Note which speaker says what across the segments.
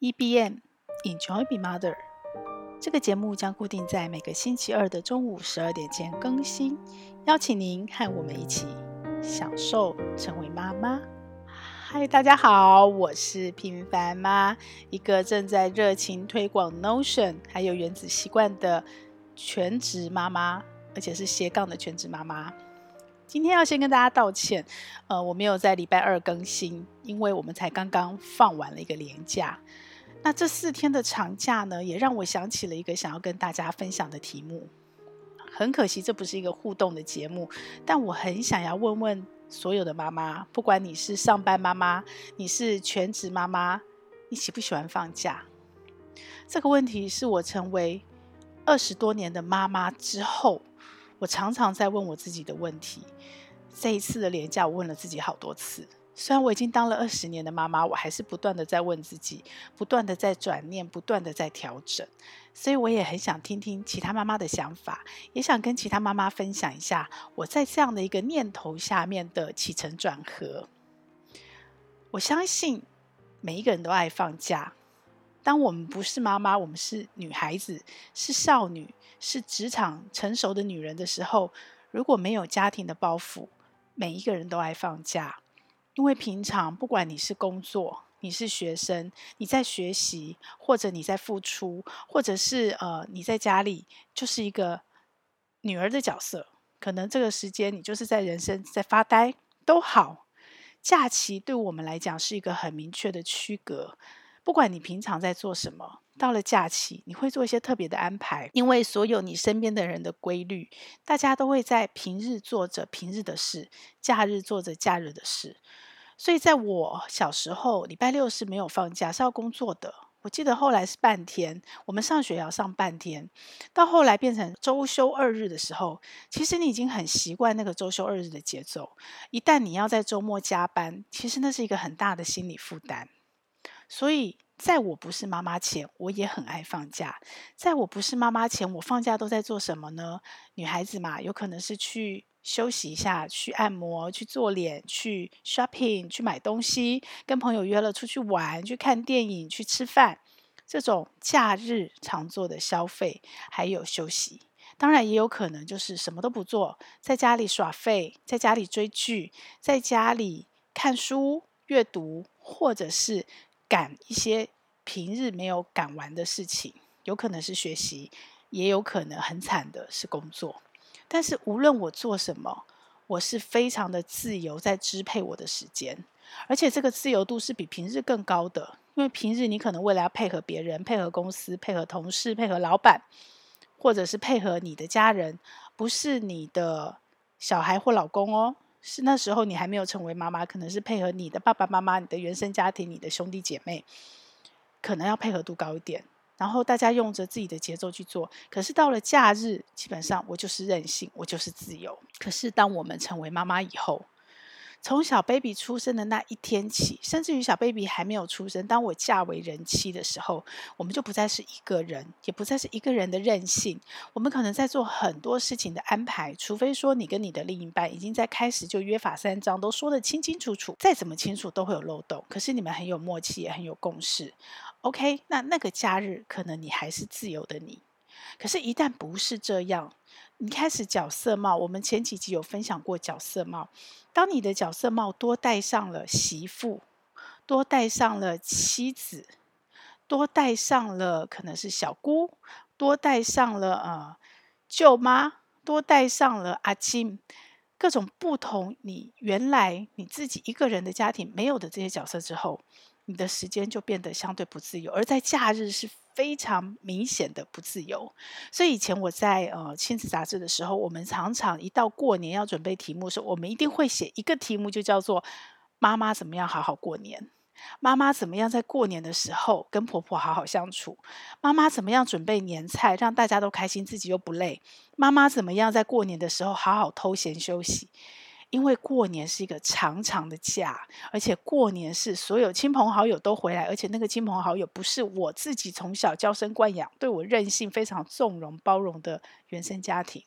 Speaker 1: EBM Enjoy Be Mother，这个节目将固定在每个星期二的中午十二点前更新，邀请您和我们一起享受成为妈妈。嗨，大家好，我是平凡妈，一个正在热情推广 Notion 还有原子习惯的全职妈妈，而且是斜杠的全职妈妈。今天要先跟大家道歉，呃，我没有在礼拜二更新，因为我们才刚刚放完了一个年假。那这四天的长假呢，也让我想起了一个想要跟大家分享的题目。很可惜，这不是一个互动的节目，但我很想要问问所有的妈妈，不管你是上班妈妈，你是全职妈妈，你喜不喜欢放假？这个问题是我成为二十多年的妈妈之后，我常常在问我自己的问题。这一次的连假，我问了自己好多次。虽然我已经当了二十年的妈妈，我还是不断的在问自己，不断的在转念，不断的在调整。所以我也很想听听其他妈妈的想法，也想跟其他妈妈分享一下我在这样的一个念头下面的起承转合。我相信每一个人都爱放假。当我们不是妈妈，我们是女孩子，是少女，是职场成熟的女人的时候，如果没有家庭的包袱，每一个人都爱放假。因为平常不管你是工作，你是学生，你在学习，或者你在付出，或者是呃你在家里就是一个女儿的角色，可能这个时间你就是在人生在发呆都好。假期对我们来讲是一个很明确的区隔。不管你平常在做什么，到了假期你会做一些特别的安排，因为所有你身边的人的规律，大家都会在平日做着平日的事，假日做着假日的事。所以，在我小时候，礼拜六是没有放假，是要工作的。我记得后来是半天，我们上学要上半天，到后来变成周休二日的时候，其实你已经很习惯那个周休二日的节奏。一旦你要在周末加班，其实那是一个很大的心理负担。所以，在我不是妈妈前，我也很爱放假。在我不是妈妈前，我放假都在做什么呢？女孩子嘛，有可能是去。休息一下，去按摩，去做脸，去 shopping，去买东西，跟朋友约了出去玩，去看电影，去吃饭，这种假日常做的消费还有休息，当然也有可能就是什么都不做，在家里耍废，在家里追剧，在家里看书阅读，或者是赶一些平日没有赶完的事情，有可能是学习，也有可能很惨的是工作。但是无论我做什么，我是非常的自由，在支配我的时间，而且这个自由度是比平日更高的。因为平日你可能为了要配合别人、配合公司、配合同事、配合老板，或者是配合你的家人，不是你的小孩或老公哦，是那时候你还没有成为妈妈，可能是配合你的爸爸妈妈、你的原生家庭、你的兄弟姐妹，可能要配合度高一点。然后大家用着自己的节奏去做，可是到了假日，基本上我就是任性，我就是自由。可是当我们成为妈妈以后，从小 baby 出生的那一天起，甚至于小 baby 还没有出生，当我嫁为人妻的时候，我们就不再是一个人，也不再是一个人的任性。我们可能在做很多事情的安排，除非说你跟你的另一半已经在开始就约法三章，都说得清清楚楚，再怎么清楚都会有漏洞。可是你们很有默契，也很有共识。OK，那那个假日可能你还是自由的你，可是，一旦不是这样，你开始角色帽。我们前几集有分享过角色帽。当你的角色帽多戴上了媳妇，多戴上了妻子，多戴上了可能是小姑，多戴上了呃舅妈，多戴上了阿金，各种不同，你原来你自己一个人的家庭没有的这些角色之后。你的时间就变得相对不自由，而在假日是非常明显的不自由。所以以前我在呃亲子杂志的时候，我们常常一到过年要准备题目的时候，我们一定会写一个题目，就叫做“妈妈怎么样好好过年”。妈妈怎么样在过年的时候跟婆婆好好相处？妈妈怎么样准备年菜，让大家都开心，自己又不累？妈妈怎么样在过年的时候好好偷闲休息？因为过年是一个长长的假，而且过年是所有亲朋好友都回来，而且那个亲朋好友不是我自己从小娇生惯养、对我任性、非常纵容包容的原生家庭，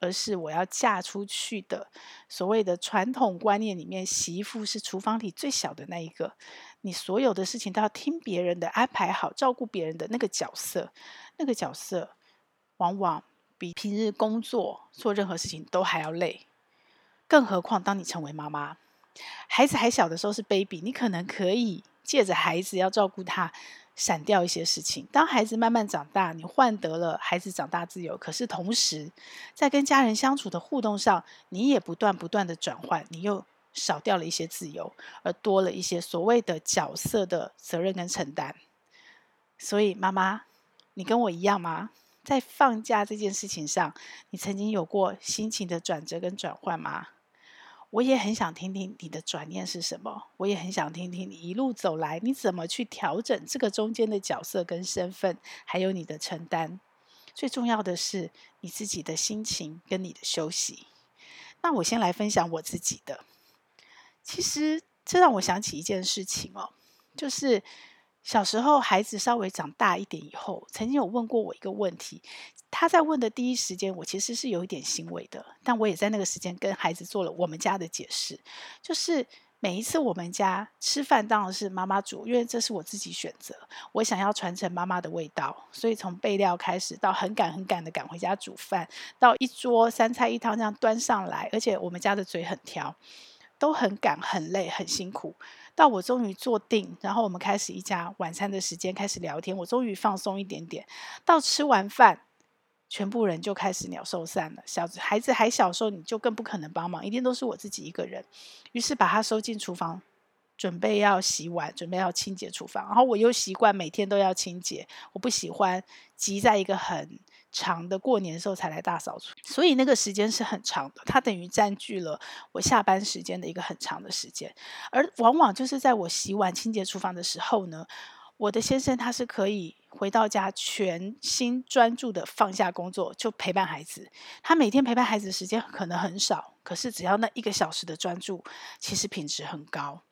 Speaker 1: 而是我要嫁出去的所谓的传统观念里面，媳妇是厨房里最小的那一个，你所有的事情都要听别人的，安排好，照顾别人的那个角色，那个角色往往比平日工作做任何事情都还要累。更何况当你成为妈妈，孩子还小的时候是 baby，你可能可以借着孩子要照顾他。闪掉一些事情。当孩子慢慢长大，你换得了孩子长大自由，可是同时在跟家人相处的互动上，你也不断不断的转换，你又少掉了一些自由，而多了一些所谓的角色的责任跟承担。所以，妈妈，你跟我一样吗？在放假这件事情上，你曾经有过心情的转折跟转换吗？我也很想听听你的转念是什么，我也很想听听你一路走来你怎么去调整这个中间的角色跟身份，还有你的承担。最重要的是你自己的心情跟你的休息。那我先来分享我自己的。其实这让我想起一件事情哦，就是小时候孩子稍微长大一点以后，曾经有问过我一个问题。他在问的第一时间，我其实是有一点欣慰的，但我也在那个时间跟孩子做了我们家的解释，就是每一次我们家吃饭当然是妈妈煮，因为这是我自己选择，我想要传承妈妈的味道，所以从备料开始，到很赶很赶的赶回家煮饭，到一桌三菜一汤这样端上来，而且我们家的嘴很挑，都很赶很累很辛苦，到我终于坐定，然后我们开始一家晚餐的时间开始聊天，我终于放松一点点，到吃完饭。全部人就开始鸟兽散了。小孩子还小时候，你就更不可能帮忙，一定都是我自己一个人。于是把他收进厨房，准备要洗碗，准备要清洁厨房。然后我又习惯每天都要清洁，我不喜欢挤在一个很长的过年时候才来大扫除。所以那个时间是很长的，它等于占据了我下班时间的一个很长的时间。而往往就是在我洗碗、清洁厨房的时候呢，我的先生他是可以。回到家，全心专注的放下工作，就陪伴孩子。他每天陪伴孩子的时间可能很少，可是只要那一个小时的专注，其实品质很高。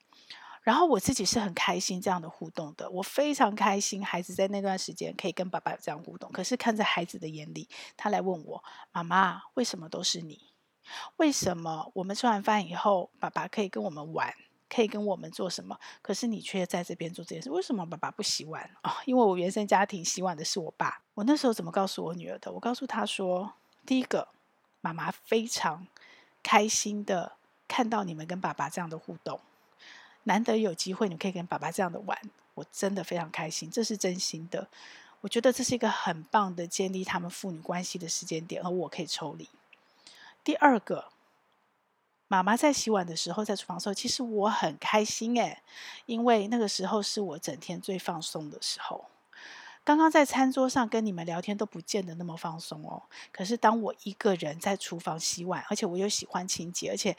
Speaker 1: 然后我自己是很开心这样的互动的，我非常开心孩子在那段时间可以跟爸爸有这样互动。可是看在孩子的眼里，他来问我：“妈妈，为什么都是你？为什么我们吃完饭以后，爸爸可以跟我们玩？”可以跟我们做什么？可是你却在这边做这件事，为什么爸爸不洗碗啊？哦，因为我原生家庭洗碗的是我爸。我那时候怎么告诉我女儿的？我告诉她说：第一个，妈妈非常开心的看到你们跟爸爸这样的互动，难得有机会你可以跟爸爸这样的玩，我真的非常开心，这是真心的。我觉得这是一个很棒的建立他们父女关系的时间点，而我可以抽离。第二个。妈妈在洗碗的时候，在厨房的时候，其实我很开心诶，因为那个时候是我整天最放松的时候。刚刚在餐桌上跟你们聊天都不见得那么放松哦。可是当我一个人在厨房洗碗，而且我又喜欢清洁，而且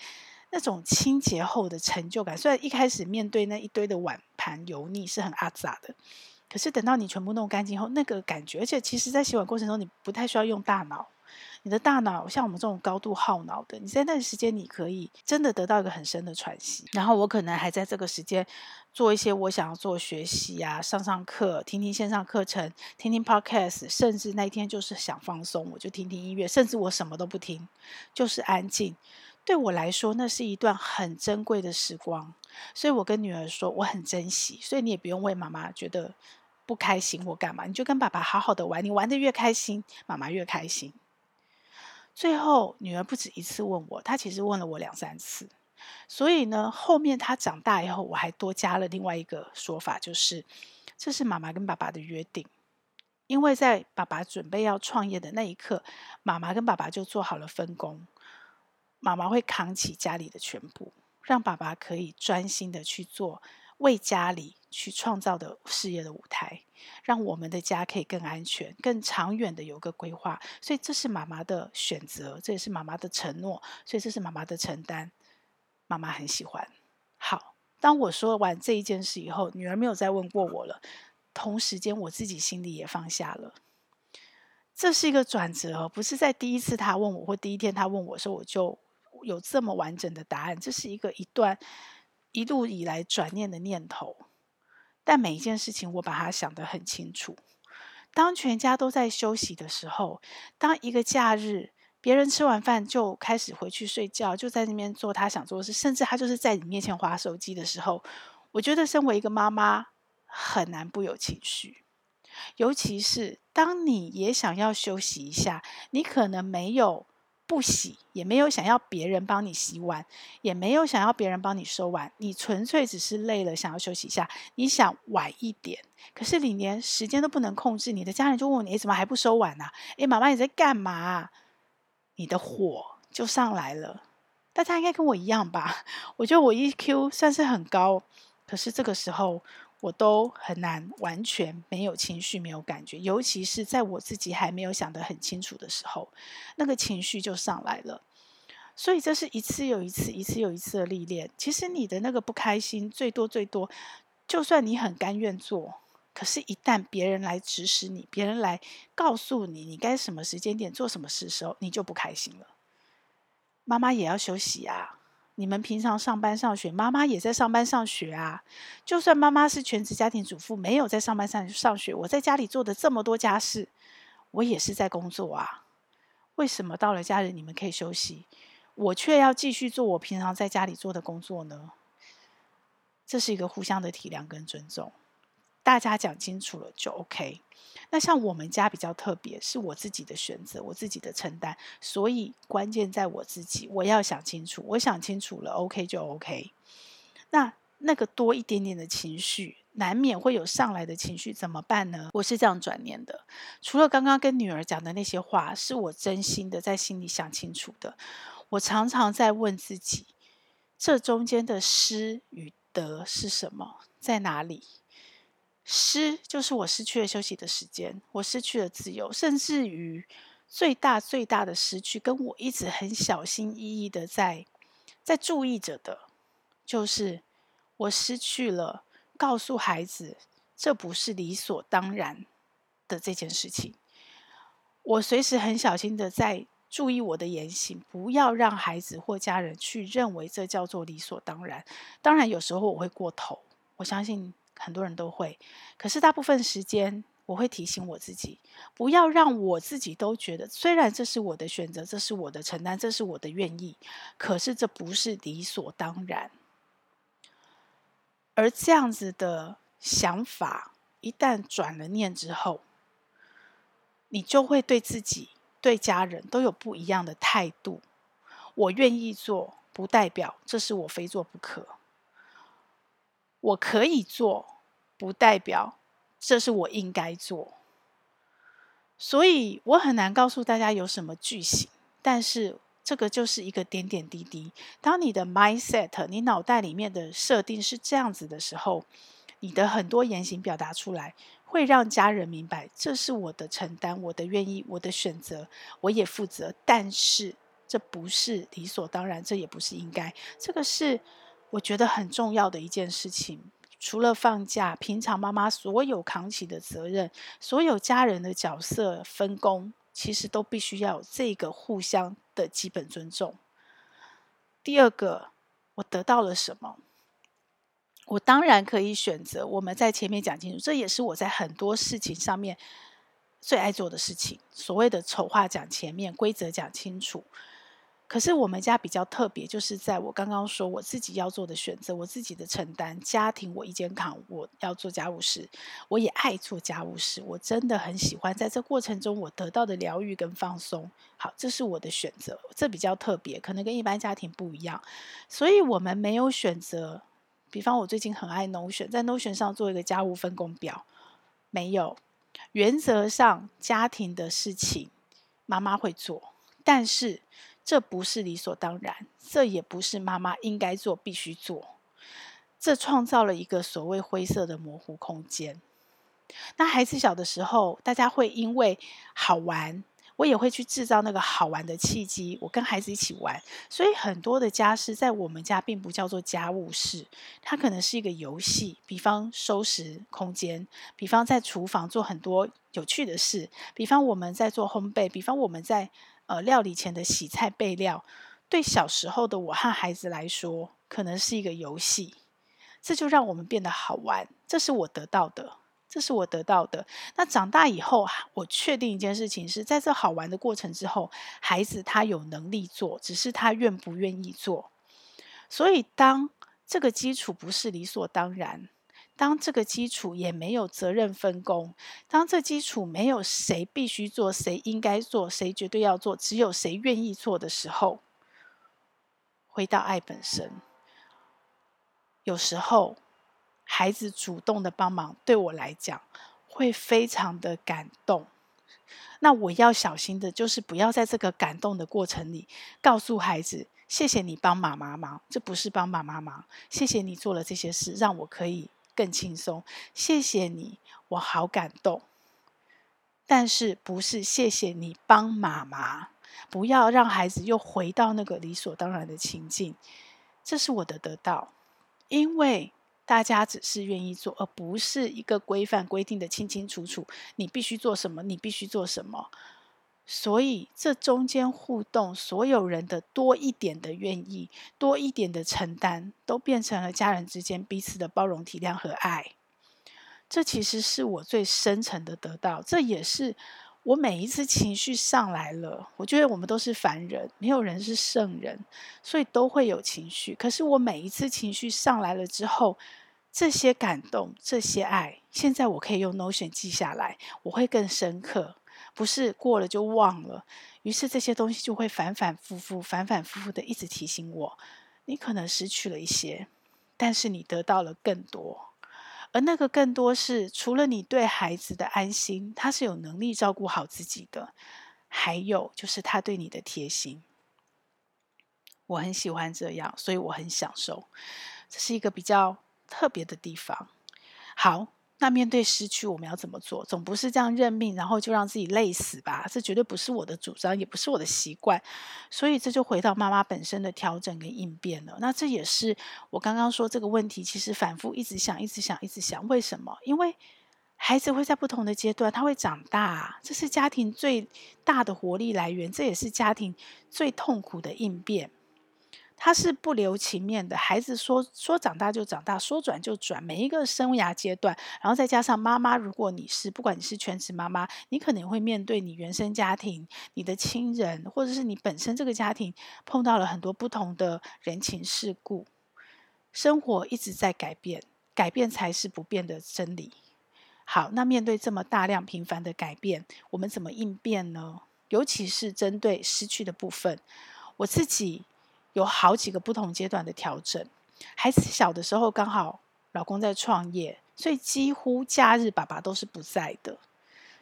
Speaker 1: 那种清洁后的成就感，虽然一开始面对那一堆的碗盘油腻是很阿杂的，可是等到你全部弄干净后，那个感觉，而且其实在洗碗过程中，你不太需要用大脑。你的大脑像我们这种高度耗脑的，你在那时间你可以真的得到一个很深的喘息。然后我可能还在这个时间做一些我想要做学习啊，上上课，听听线上课程，听听 podcast，甚至那一天就是想放松，我就听听音乐，甚至我什么都不听，就是安静。对我来说，那是一段很珍贵的时光。所以我跟女儿说，我很珍惜。所以你也不用为妈妈觉得不开心或干嘛，你就跟爸爸好好的玩，你玩得越开心，妈妈越开心。最后，女儿不止一次问我，她其实问了我两三次。所以呢，后面她长大以后，我还多加了另外一个说法，就是这是妈妈跟爸爸的约定。因为在爸爸准备要创业的那一刻，妈妈跟爸爸就做好了分工，妈妈会扛起家里的全部，让爸爸可以专心的去做。为家里去创造的事业的舞台，让我们的家可以更安全、更长远的有个规划。所以这是妈妈的选择，这也是妈妈的承诺，所以这是妈妈的承担。妈妈很喜欢。好，当我说完这一件事以后，女儿没有再问过我了。同时间，我自己心里也放下了。这是一个转折，不是在第一次她问我，或第一天她问我的时候，我就有这么完整的答案。这是一个一段。一路以来转念的念头，但每一件事情我把它想得很清楚。当全家都在休息的时候，当一个假日别人吃完饭就开始回去睡觉，就在那边做他想做的事，甚至他就是在你面前划手机的时候，我觉得身为一个妈妈很难不有情绪，尤其是当你也想要休息一下，你可能没有。不洗，也没有想要别人帮你洗碗，也没有想要别人帮你收碗，你纯粹只是累了，想要休息一下。你想晚一点，可是你连时间都不能控制，你的家人就问你：“，怎么还不收碗呢？”“诶，妈妈你在干嘛？”你的火就上来了。大家应该跟我一样吧？我觉得我 EQ 算是很高，可是这个时候。我都很难完全没有情绪、没有感觉，尤其是在我自己还没有想得很清楚的时候，那个情绪就上来了。所以这是一次又一次、一次又一次的历练。其实你的那个不开心，最多最多，就算你很甘愿做，可是，一旦别人来指使你，别人来告诉你你该什么时间点做什么事的时候，你就不开心了。妈妈也要休息啊。你们平常上班上学，妈妈也在上班上学啊。就算妈妈是全职家庭主妇，没有在上班上上学，我在家里做的这么多家事，我也是在工作啊。为什么到了假日你们可以休息，我却要继续做我平常在家里做的工作呢？这是一个互相的体谅跟尊重。大家讲清楚了就 OK。那像我们家比较特别，是我自己的选择，我自己的承担，所以关键在我自己，我要想清楚。我想清楚了，OK 就 OK。那那个多一点点的情绪，难免会有上来的情绪，怎么办呢？我是这样转念的。除了刚刚跟女儿讲的那些话，是我真心的在心里想清楚的。我常常在问自己，这中间的失与得是什么，在哪里？失就是我失去了休息的时间，我失去了自由，甚至于最大最大的失去，跟我一直很小心翼翼的在在注意着的，就是我失去了告诉孩子这不是理所当然的这件事情。我随时很小心的在注意我的言行，不要让孩子或家人去认为这叫做理所当然。当然，有时候我会过头，我相信。很多人都会，可是大部分时间我会提醒我自己，不要让我自己都觉得，虽然这是我的选择，这是我的承担，这是我的愿意，可是这不是理所当然。而这样子的想法，一旦转了念之后，你就会对自己、对家人都有不一样的态度。我愿意做，不代表这是我非做不可。我可以做，不代表这是我应该做。所以我很难告诉大家有什么句型，但是这个就是一个点点滴滴。当你的 mindset，你脑袋里面的设定是这样子的时候，你的很多言行表达出来，会让家人明白，这是我的承担，我的愿意，我的选择，我也负责。但是这不是理所当然，这也不是应该，这个是。我觉得很重要的一件事情，除了放假，平常妈妈所有扛起的责任，所有家人的角色分工，其实都必须要有这个互相的基本尊重。第二个，我得到了什么？我当然可以选择，我们在前面讲清楚，这也是我在很多事情上面最爱做的事情。所谓的丑话讲前面，规则讲清楚。可是我们家比较特别，就是在我刚刚说我自己要做的选择，我自己的承担，家庭我一肩扛，我要做家务事，我也爱做家务事，我真的很喜欢在这过程中我得到的疗愈跟放松。好，这是我的选择，这比较特别，可能跟一般家庭不一样，所以我们没有选择。比方我最近很爱 Notion，在 Notion 上做一个家务分工表，没有。原则上家庭的事情妈妈会做，但是。这不是理所当然，这也不是妈妈应该做、必须做。这创造了一个所谓灰色的模糊空间。那孩子小的时候，大家会因为好玩，我也会去制造那个好玩的契机，我跟孩子一起玩。所以很多的家事在我们家并不叫做家务事，它可能是一个游戏。比方收拾空间，比方在厨房做很多有趣的事，比方我们在做烘焙，比方我们在。呃，料理前的洗菜备料，对小时候的我和孩子来说，可能是一个游戏。这就让我们变得好玩。这是我得到的，这是我得到的。那长大以后，我确定一件事情是在这好玩的过程之后，孩子他有能力做，只是他愿不愿意做。所以，当这个基础不是理所当然，当这个基础也没有责任分工，当这基础没有谁必须做、谁应该做、谁绝对要做，只有谁愿意做的时候，回到爱本身。有时候，孩子主动的帮忙，对我来讲会非常的感动。那我要小心的就是不要在这个感动的过程里，告诉孩子：“谢谢你帮妈妈忙，这不是帮妈妈忙。谢谢你做了这些事，让我可以更轻松。谢谢你，我好感动。”但是不是谢谢你帮妈妈？不要让孩子又回到那个理所当然的情境。这是我的得到。因为大家只是愿意做，而不是一个规范规定的清清楚楚。你必须做什么，你必须做什么。所以这中间互动，所有人的多一点的愿意，多一点的承担，都变成了家人之间彼此的包容、体谅和爱。这其实是我最深层的得到，这也是。我每一次情绪上来了，我觉得我们都是凡人，没有人是圣人，所以都会有情绪。可是我每一次情绪上来了之后，这些感动、这些爱，现在我可以用 Notion 记下来，我会更深刻，不是过了就忘了。于是这些东西就会反反复复、反反复复的一直提醒我，你可能失去了一些，但是你得到了更多。而那个更多是，除了你对孩子的安心，他是有能力照顾好自己的，还有就是他对你的贴心。我很喜欢这样，所以我很享受，这是一个比较特别的地方。好。那面对失去，我们要怎么做？总不是这样认命，然后就让自己累死吧？这绝对不是我的主张，也不是我的习惯。所以这就回到妈妈本身的调整跟应变了。那这也是我刚刚说这个问题，其实反复一直想，一直想，一直想，为什么？因为孩子会在不同的阶段，他会长大，这是家庭最大的活力来源，这也是家庭最痛苦的应变。他是不留情面的，孩子说说长大就长大，说转就转，每一个生涯阶段，然后再加上妈妈，如果你是不管你是全职妈妈，你可能会面对你原生家庭、你的亲人，或者是你本身这个家庭碰到了很多不同的人情世故，生活一直在改变，改变才是不变的真理。好，那面对这么大量频繁的改变，我们怎么应变呢？尤其是针对失去的部分，我自己。有好几个不同阶段的调整。孩子小的时候，刚好老公在创业，所以几乎假日爸爸都是不在的，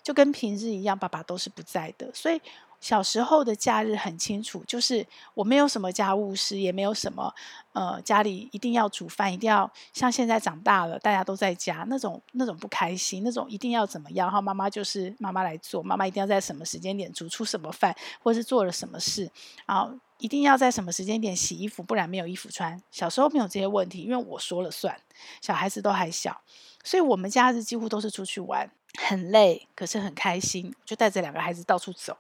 Speaker 1: 就跟平日一样，爸爸都是不在的。所以小时候的假日很清楚，就是我没有什么家务事，也没有什么呃家里一定要煮饭，一定要像现在长大了，大家都在家那种那种不开心，那种一定要怎么样，然后妈妈就是妈妈来做，妈妈一定要在什么时间点煮出什么饭，或是做了什么事，然后。一定要在什么时间点洗衣服，不然没有衣服穿。小时候没有这些问题，因为我说了算。小孩子都还小，所以我们假日几乎都是出去玩，很累，可是很开心，就带着两个孩子到处走。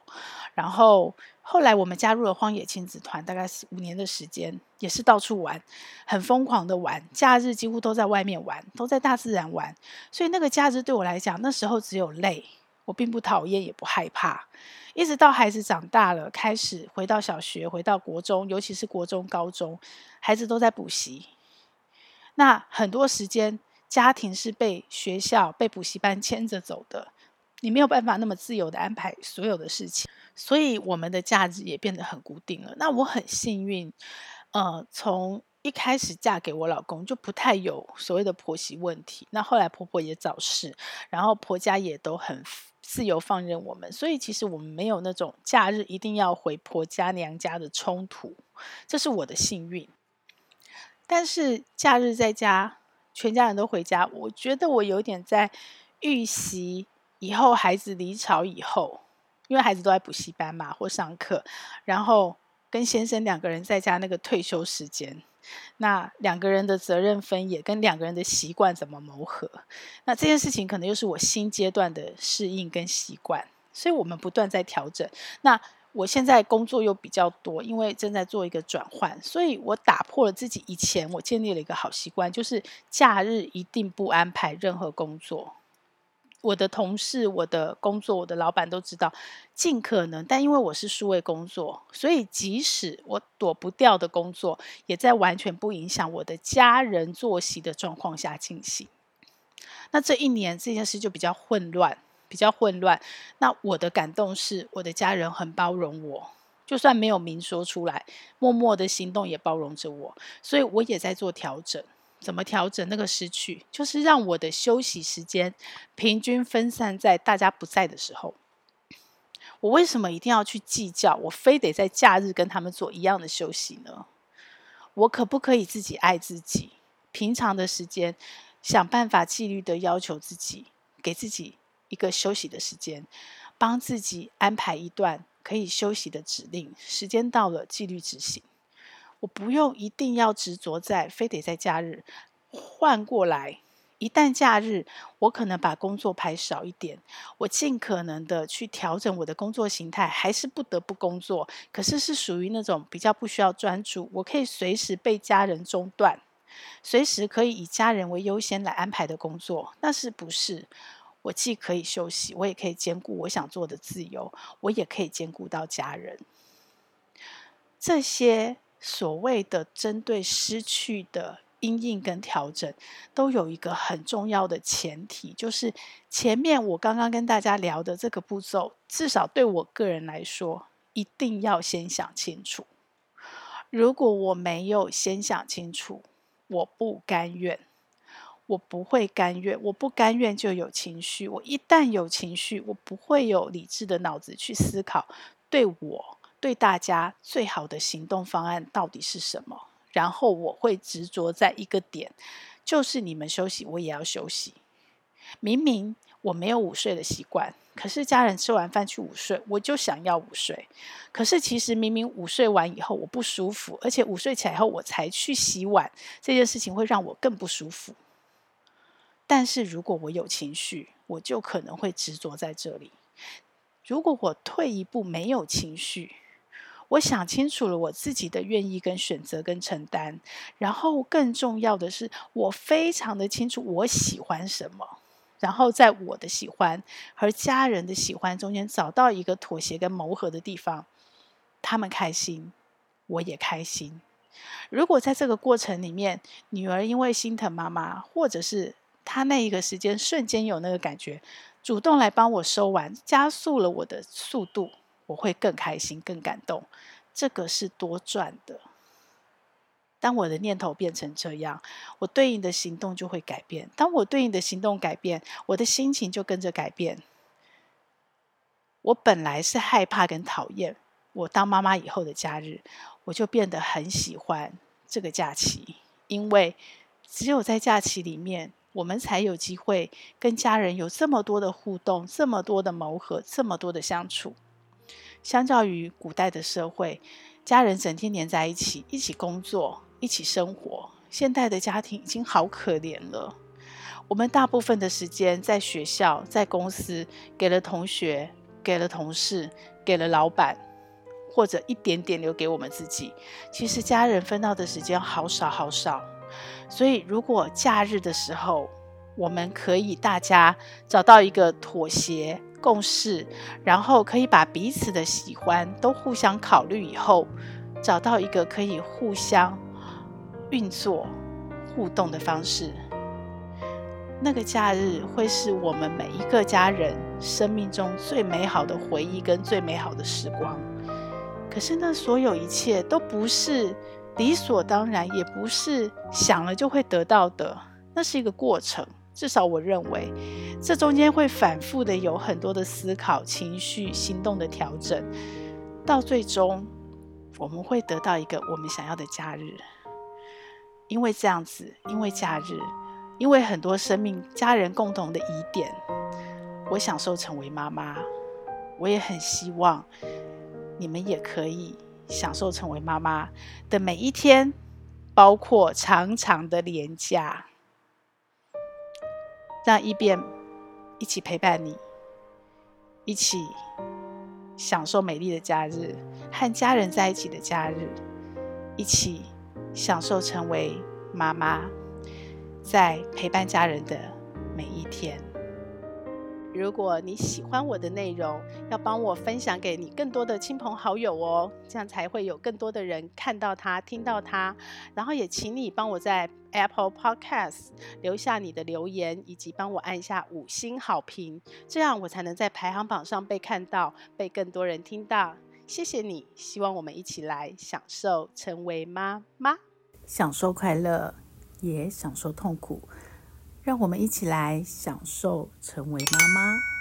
Speaker 1: 然后后来我们加入了荒野亲子团，大概是五年的时间，也是到处玩，很疯狂的玩。假日几乎都在外面玩，都在大自然玩。所以那个假日对我来讲，那时候只有累，我并不讨厌，也不害怕。一直到孩子长大了，开始回到小学，回到国中，尤其是国中、高中，孩子都在补习。那很多时间，家庭是被学校、被补习班牵着走的，你没有办法那么自由的安排所有的事情，所以我们的假日也变得很固定了。那我很幸运，呃，从一开始嫁给我老公就不太有所谓的婆媳问题。那后来婆婆也早逝，然后婆家也都很。自由放任我们，所以其实我们没有那种假日一定要回婆家娘家的冲突，这是我的幸运。但是假日在家，全家人都回家，我觉得我有点在预习以后孩子离巢以后，因为孩子都在补习班嘛或上课，然后跟先生两个人在家那个退休时间。那两个人的责任分野跟两个人的习惯怎么磨合？那这件事情可能又是我新阶段的适应跟习惯，所以我们不断在调整。那我现在工作又比较多，因为正在做一个转换，所以我打破了自己以前我建立了一个好习惯，就是假日一定不安排任何工作。我的同事、我的工作、我的老板都知道，尽可能。但因为我是数位工作，所以即使我躲不掉的工作，也在完全不影响我的家人作息的状况下进行。那这一年这件事就比较混乱，比较混乱。那我的感动是，我的家人很包容我，就算没有明说出来，默默的行动也包容着我，所以我也在做调整。怎么调整那个失去？就是让我的休息时间平均分散在大家不在的时候。我为什么一定要去计较？我非得在假日跟他们做一样的休息呢？我可不可以自己爱自己？平常的时间想办法纪律的要求自己，给自己一个休息的时间，帮自己安排一段可以休息的指令。时间到了，纪律执行。我不用一定要执着在，非得在假日。换过来，一旦假日，我可能把工作排少一点，我尽可能的去调整我的工作形态，还是不得不工作。可是是属于那种比较不需要专注，我可以随时被家人中断，随时可以以家人为优先来安排的工作。那是不是我既可以休息，我也可以兼顾我想做的自由，我也可以兼顾到家人。这些。所谓的针对失去的阴影跟调整，都有一个很重要的前提，就是前面我刚刚跟大家聊的这个步骤，至少对我个人来说，一定要先想清楚。如果我没有先想清楚，我不甘愿，我不会甘愿，我不甘愿就有情绪，我一旦有情绪，我不会有理智的脑子去思考，对我。对大家最好的行动方案到底是什么？然后我会执着在一个点，就是你们休息，我也要休息。明明我没有午睡的习惯，可是家人吃完饭去午睡，我就想要午睡。可是其实明明午睡完以后我不舒服，而且午睡起来后我才去洗碗，这件事情会让我更不舒服。但是如果我有情绪，我就可能会执着在这里。如果我退一步，没有情绪。我想清楚了我自己的愿意跟选择跟承担，然后更重要的是，我非常的清楚我喜欢什么，然后在我的喜欢和家人的喜欢中间找到一个妥协跟磨合的地方，他们开心，我也开心。如果在这个过程里面，女儿因为心疼妈妈，或者是他那一个时间瞬间有那个感觉，主动来帮我收完，加速了我的速度。我会更开心、更感动，这个是多赚的。当我的念头变成这样，我对应的行动就会改变。当我对应的行动改变，我的心情就跟着改变。我本来是害怕跟讨厌我当妈妈以后的假日，我就变得很喜欢这个假期，因为只有在假期里面，我们才有机会跟家人有这么多的互动，这么多的磨合，这么多的相处。相较于古代的社会，家人整天黏在一起，一起工作，一起生活。现代的家庭已经好可怜了。我们大部分的时间在学校、在公司，给了同学，给了同事，给了老板，或者一点点留给我们自己。其实家人分到的时间好少好少。所以，如果假日的时候，我们可以大家找到一个妥协。共识，然后可以把彼此的喜欢都互相考虑以后，找到一个可以互相运作、互动的方式。那个假日会是我们每一个家人生命中最美好的回忆跟最美好的时光。可是，那所有一切都不是理所当然，也不是想了就会得到的，那是一个过程。至少我认为，这中间会反复的有很多的思考、情绪、行动的调整，到最终我们会得到一个我们想要的假日。因为这样子，因为假日，因为很多生命、家人共同的疑点，我享受成为妈妈。我也很希望你们也可以享受成为妈妈的每一天，包括长长的连假。让一变一起陪伴你，一起享受美丽的假日，和家人在一起的假日，一起享受成为妈妈，在陪伴家人的每一天。如果你喜欢我的内容，要帮我分享给你更多的亲朋好友哦，这样才会有更多的人看到它、听到它。然后也请你帮我在 Apple Podcast 留下你的留言，以及帮我按下五星好评，这样我才能在排行榜上被看到，被更多人听到。谢谢你，希望我们一起来享受成为妈妈，
Speaker 2: 享受快乐，也享受痛苦。让我们一起来享受成为妈妈。